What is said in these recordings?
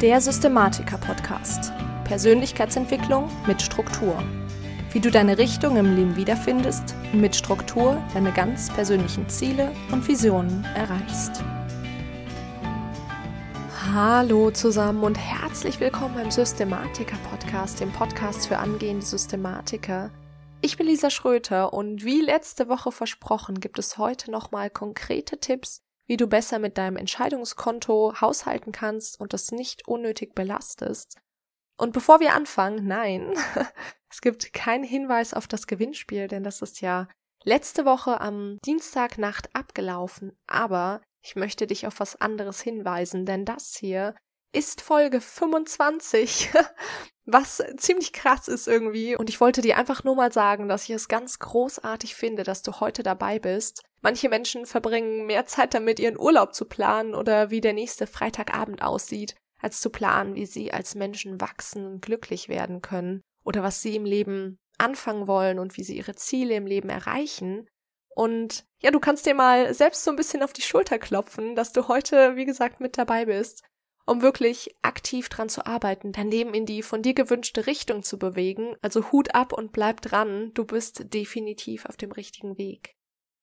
Der Systematiker-Podcast. Persönlichkeitsentwicklung mit Struktur. Wie du deine Richtung im Leben wiederfindest und mit Struktur deine ganz persönlichen Ziele und Visionen erreichst. Hallo zusammen und herzlich willkommen beim Systematiker-Podcast, dem Podcast für angehende Systematiker. Ich bin Lisa Schröter und wie letzte Woche versprochen gibt es heute nochmal konkrete Tipps, wie du besser mit deinem Entscheidungskonto haushalten kannst und das nicht unnötig belastest. Und bevor wir anfangen, nein, es gibt keinen Hinweis auf das Gewinnspiel, denn das ist ja letzte Woche am Dienstagnacht abgelaufen. Aber ich möchte dich auf was anderes hinweisen, denn das hier ist Folge 25, was ziemlich krass ist irgendwie. Und ich wollte dir einfach nur mal sagen, dass ich es ganz großartig finde, dass du heute dabei bist. Manche Menschen verbringen mehr Zeit damit, ihren Urlaub zu planen oder wie der nächste Freitagabend aussieht, als zu planen, wie sie als Menschen wachsen und glücklich werden können oder was sie im Leben anfangen wollen und wie sie ihre Ziele im Leben erreichen. Und ja, du kannst dir mal selbst so ein bisschen auf die Schulter klopfen, dass du heute, wie gesagt, mit dabei bist um wirklich aktiv dran zu arbeiten, dein Leben in die von dir gewünschte Richtung zu bewegen. Also Hut ab und bleib dran, du bist definitiv auf dem richtigen Weg.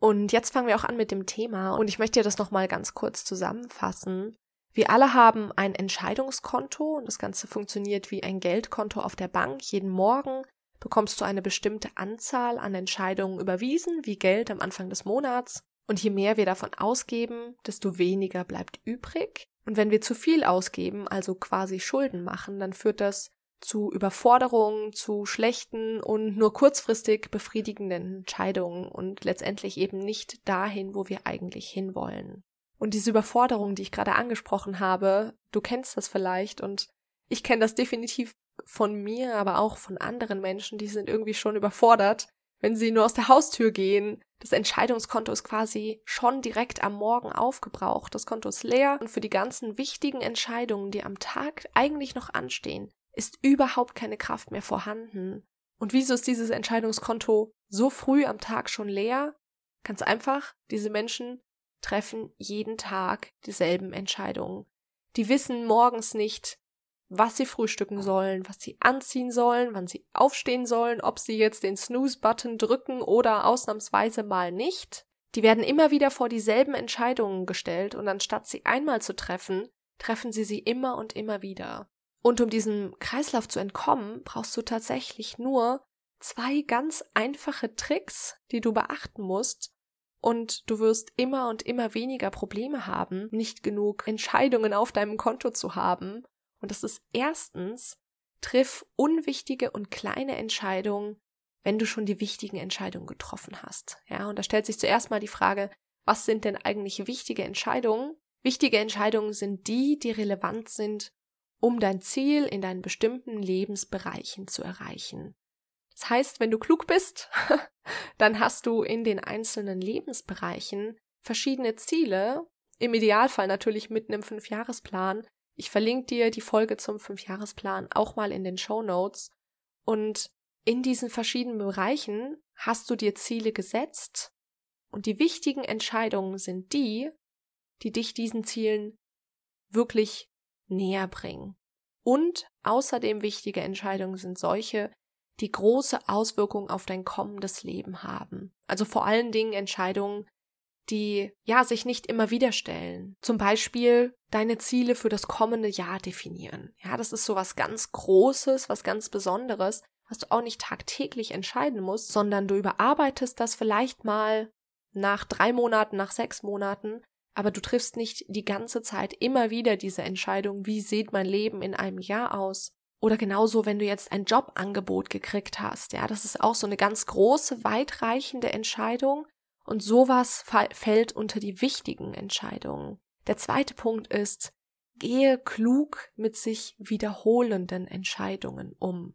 Und jetzt fangen wir auch an mit dem Thema und ich möchte dir das nochmal ganz kurz zusammenfassen. Wir alle haben ein Entscheidungskonto und das Ganze funktioniert wie ein Geldkonto auf der Bank. Jeden Morgen bekommst du eine bestimmte Anzahl an Entscheidungen überwiesen, wie Geld am Anfang des Monats. Und je mehr wir davon ausgeben, desto weniger bleibt übrig. Und wenn wir zu viel ausgeben, also quasi Schulden machen, dann führt das zu Überforderungen, zu schlechten und nur kurzfristig befriedigenden Entscheidungen und letztendlich eben nicht dahin, wo wir eigentlich hinwollen. Und diese Überforderung, die ich gerade angesprochen habe, du kennst das vielleicht und ich kenne das definitiv von mir, aber auch von anderen Menschen, die sind irgendwie schon überfordert, wenn sie nur aus der Haustür gehen, das Entscheidungskonto ist quasi schon direkt am Morgen aufgebraucht. Das Konto ist leer und für die ganzen wichtigen Entscheidungen, die am Tag eigentlich noch anstehen, ist überhaupt keine Kraft mehr vorhanden. Und wieso ist dieses Entscheidungskonto so früh am Tag schon leer? Ganz einfach, diese Menschen treffen jeden Tag dieselben Entscheidungen. Die wissen morgens nicht, was sie frühstücken sollen, was sie anziehen sollen, wann sie aufstehen sollen, ob sie jetzt den Snooze-Button drücken oder ausnahmsweise mal nicht. Die werden immer wieder vor dieselben Entscheidungen gestellt und anstatt sie einmal zu treffen, treffen sie sie immer und immer wieder. Und um diesem Kreislauf zu entkommen, brauchst du tatsächlich nur zwei ganz einfache Tricks, die du beachten musst, und du wirst immer und immer weniger Probleme haben, nicht genug Entscheidungen auf deinem Konto zu haben und das ist erstens, triff unwichtige und kleine Entscheidungen, wenn du schon die wichtigen Entscheidungen getroffen hast. Ja, und da stellt sich zuerst mal die Frage, was sind denn eigentlich wichtige Entscheidungen? Wichtige Entscheidungen sind die, die relevant sind, um dein Ziel in deinen bestimmten Lebensbereichen zu erreichen. Das heißt, wenn du klug bist, dann hast du in den einzelnen Lebensbereichen verschiedene Ziele, im Idealfall natürlich mitten im Fünfjahresplan, ich verlinke dir die Folge zum Fünfjahresplan auch mal in den Show Notes. Und in diesen verschiedenen Bereichen hast du dir Ziele gesetzt und die wichtigen Entscheidungen sind die, die dich diesen Zielen wirklich näher bringen. Und außerdem wichtige Entscheidungen sind solche, die große Auswirkungen auf dein kommendes Leben haben. Also vor allen Dingen Entscheidungen, die ja sich nicht immer wieder stellen. Zum Beispiel deine Ziele für das kommende Jahr definieren. Ja, das ist so was ganz Großes, was ganz Besonderes, was du auch nicht tagtäglich entscheiden musst, sondern du überarbeitest das vielleicht mal nach drei Monaten, nach sechs Monaten, aber du triffst nicht die ganze Zeit immer wieder diese Entscheidung, wie sieht mein Leben in einem Jahr aus? Oder genauso, wenn du jetzt ein Jobangebot gekriegt hast. Ja, das ist auch so eine ganz große, weitreichende Entscheidung, und sowas fällt unter die wichtigen Entscheidungen. Der zweite Punkt ist, gehe klug mit sich wiederholenden Entscheidungen um.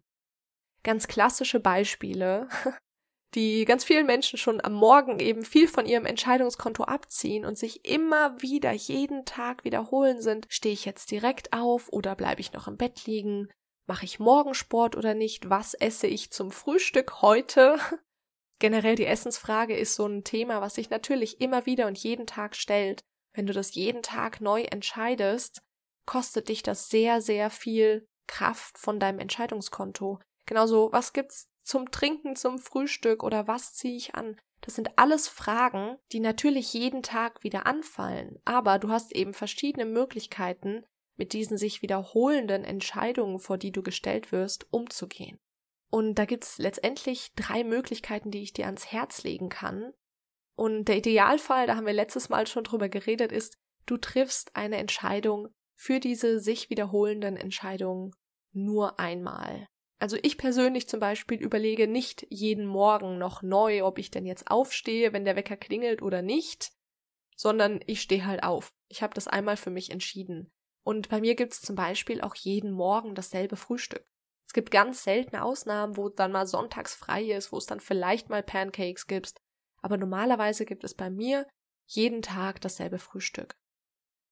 Ganz klassische Beispiele, die ganz vielen Menschen schon am Morgen eben viel von ihrem Entscheidungskonto abziehen und sich immer wieder jeden Tag wiederholen sind, stehe ich jetzt direkt auf oder bleibe ich noch im Bett liegen? Mache ich Morgensport oder nicht? Was esse ich zum Frühstück heute? Generell die Essensfrage ist so ein Thema, was sich natürlich immer wieder und jeden Tag stellt. Wenn du das jeden Tag neu entscheidest, kostet dich das sehr, sehr viel Kraft von deinem Entscheidungskonto. Genauso, was gibt's zum Trinken, zum Frühstück oder was ziehe ich an? Das sind alles Fragen, die natürlich jeden Tag wieder anfallen, aber du hast eben verschiedene Möglichkeiten, mit diesen sich wiederholenden Entscheidungen, vor die du gestellt wirst, umzugehen. Und da gibt's letztendlich drei Möglichkeiten, die ich dir ans Herz legen kann. Und der Idealfall, da haben wir letztes Mal schon drüber geredet, ist, du triffst eine Entscheidung für diese sich wiederholenden Entscheidungen nur einmal. Also ich persönlich zum Beispiel überlege nicht jeden Morgen noch neu, ob ich denn jetzt aufstehe, wenn der Wecker klingelt oder nicht, sondern ich stehe halt auf. Ich habe das einmal für mich entschieden. Und bei mir gibt es zum Beispiel auch jeden Morgen dasselbe Frühstück. Es gibt ganz seltene Ausnahmen, wo dann mal sonntags frei ist, wo es dann vielleicht mal Pancakes gibt. Aber normalerweise gibt es bei mir jeden Tag dasselbe Frühstück.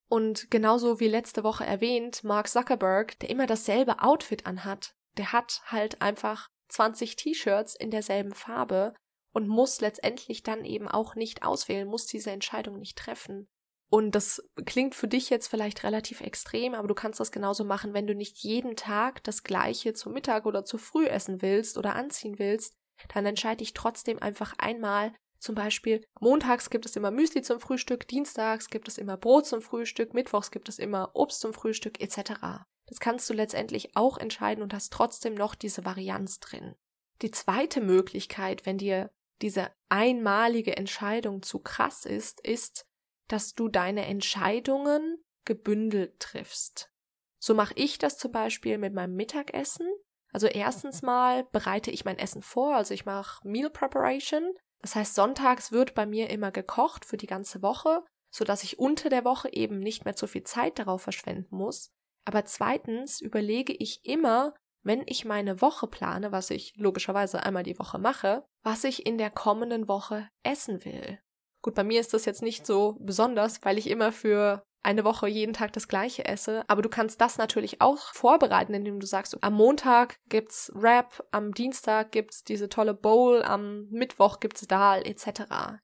Und genauso wie letzte Woche erwähnt, Mark Zuckerberg, der immer dasselbe Outfit anhat, der hat halt einfach 20 T-Shirts in derselben Farbe und muss letztendlich dann eben auch nicht auswählen, muss diese Entscheidung nicht treffen. Und das klingt für dich jetzt vielleicht relativ extrem, aber du kannst das genauso machen, wenn du nicht jeden Tag das gleiche zum Mittag oder zu früh essen willst oder anziehen willst, dann entscheide dich trotzdem einfach einmal. Zum Beispiel, montags gibt es immer Müsli zum Frühstück, dienstags gibt es immer Brot zum Frühstück, mittwochs gibt es immer Obst zum Frühstück, etc. Das kannst du letztendlich auch entscheiden und hast trotzdem noch diese Varianz drin. Die zweite Möglichkeit, wenn dir diese einmalige Entscheidung zu krass ist, ist, dass du deine Entscheidungen gebündelt triffst. So mache ich das zum Beispiel mit meinem Mittagessen. Also erstens mal bereite ich mein Essen vor, also ich mache Meal Preparation. Das heißt, sonntags wird bei mir immer gekocht für die ganze Woche, so dass ich unter der Woche eben nicht mehr zu viel Zeit darauf verschwenden muss. Aber zweitens überlege ich immer, wenn ich meine Woche plane, was ich logischerweise einmal die Woche mache, was ich in der kommenden Woche essen will. Gut, bei mir ist das jetzt nicht so besonders, weil ich immer für eine Woche jeden Tag das gleiche esse, aber du kannst das natürlich auch vorbereiten, indem du sagst, am Montag gibt's Wrap, am Dienstag gibt's diese tolle Bowl, am Mittwoch gibt's Dahl etc.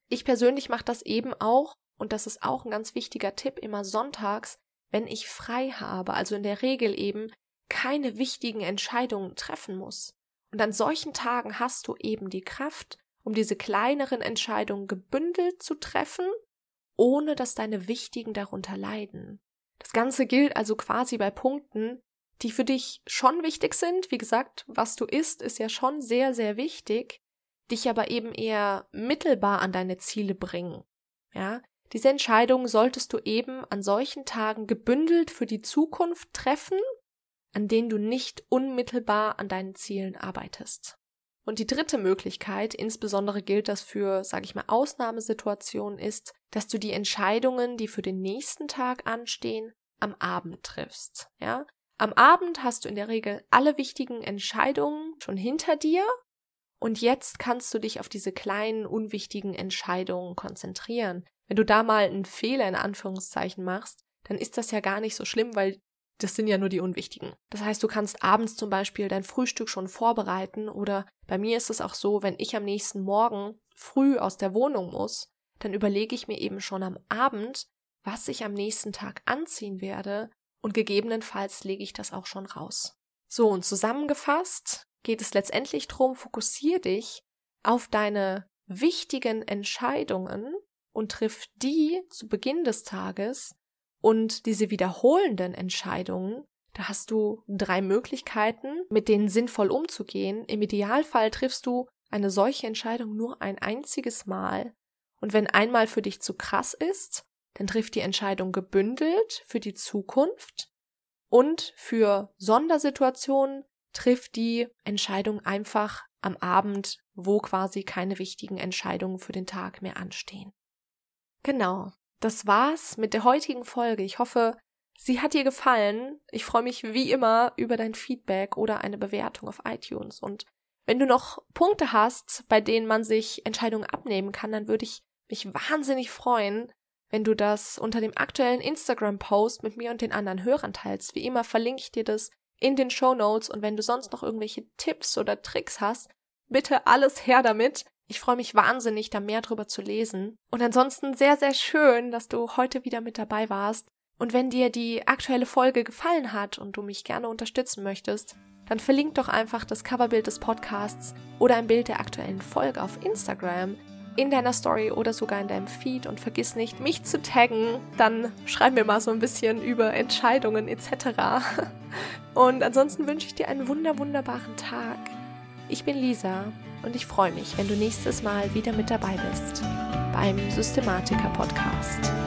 Ich persönlich mache das eben auch und das ist auch ein ganz wichtiger Tipp immer sonntags, wenn ich frei habe, also in der Regel eben keine wichtigen Entscheidungen treffen muss. Und an solchen Tagen hast du eben die Kraft, um diese kleineren Entscheidungen gebündelt zu treffen, ohne dass deine wichtigen darunter leiden. Das Ganze gilt also quasi bei Punkten, die für dich schon wichtig sind. Wie gesagt, was du isst, ist ja schon sehr, sehr wichtig, dich aber eben eher mittelbar an deine Ziele bringen. Ja, diese Entscheidungen solltest du eben an solchen Tagen gebündelt für die Zukunft treffen, an denen du nicht unmittelbar an deinen Zielen arbeitest. Und die dritte Möglichkeit, insbesondere gilt das für, sage ich mal, Ausnahmesituationen, ist, dass du die Entscheidungen, die für den nächsten Tag anstehen, am Abend triffst. Ja? Am Abend hast du in der Regel alle wichtigen Entscheidungen schon hinter dir und jetzt kannst du dich auf diese kleinen, unwichtigen Entscheidungen konzentrieren. Wenn du da mal einen Fehler in Anführungszeichen machst, dann ist das ja gar nicht so schlimm, weil das sind ja nur die unwichtigen. Das heißt, du kannst abends zum Beispiel dein Frühstück schon vorbereiten oder bei mir ist es auch so, wenn ich am nächsten Morgen früh aus der Wohnung muss, dann überlege ich mir eben schon am Abend, was ich am nächsten Tag anziehen werde und gegebenenfalls lege ich das auch schon raus. So, und zusammengefasst geht es letztendlich darum, fokussier dich auf deine wichtigen Entscheidungen und triff die zu Beginn des Tages und diese wiederholenden Entscheidungen, da hast du drei Möglichkeiten, mit denen sinnvoll umzugehen. Im Idealfall triffst du eine solche Entscheidung nur ein einziges Mal. Und wenn einmal für dich zu krass ist, dann trifft die Entscheidung gebündelt für die Zukunft und für Sondersituationen trifft die Entscheidung einfach am Abend, wo quasi keine wichtigen Entscheidungen für den Tag mehr anstehen. Genau das war's mit der heutigen Folge. Ich hoffe, sie hat dir gefallen. Ich freue mich wie immer über dein Feedback oder eine Bewertung auf iTunes. Und wenn du noch Punkte hast, bei denen man sich Entscheidungen abnehmen kann, dann würde ich mich wahnsinnig freuen, wenn du das unter dem aktuellen Instagram-Post mit mir und den anderen Hörern teilst. Wie immer verlinke ich dir das in den Show Notes und wenn du sonst noch irgendwelche Tipps oder Tricks hast, bitte alles her damit. Ich freue mich wahnsinnig, da mehr drüber zu lesen. Und ansonsten sehr, sehr schön, dass du heute wieder mit dabei warst. Und wenn dir die aktuelle Folge gefallen hat und du mich gerne unterstützen möchtest, dann verlink doch einfach das Coverbild des Podcasts oder ein Bild der aktuellen Folge auf Instagram in deiner Story oder sogar in deinem Feed und vergiss nicht, mich zu taggen. Dann schreib mir mal so ein bisschen über Entscheidungen etc. Und ansonsten wünsche ich dir einen wunder wunderbaren Tag. Ich bin Lisa und ich freue mich, wenn du nächstes Mal wieder mit dabei bist beim Systematiker Podcast.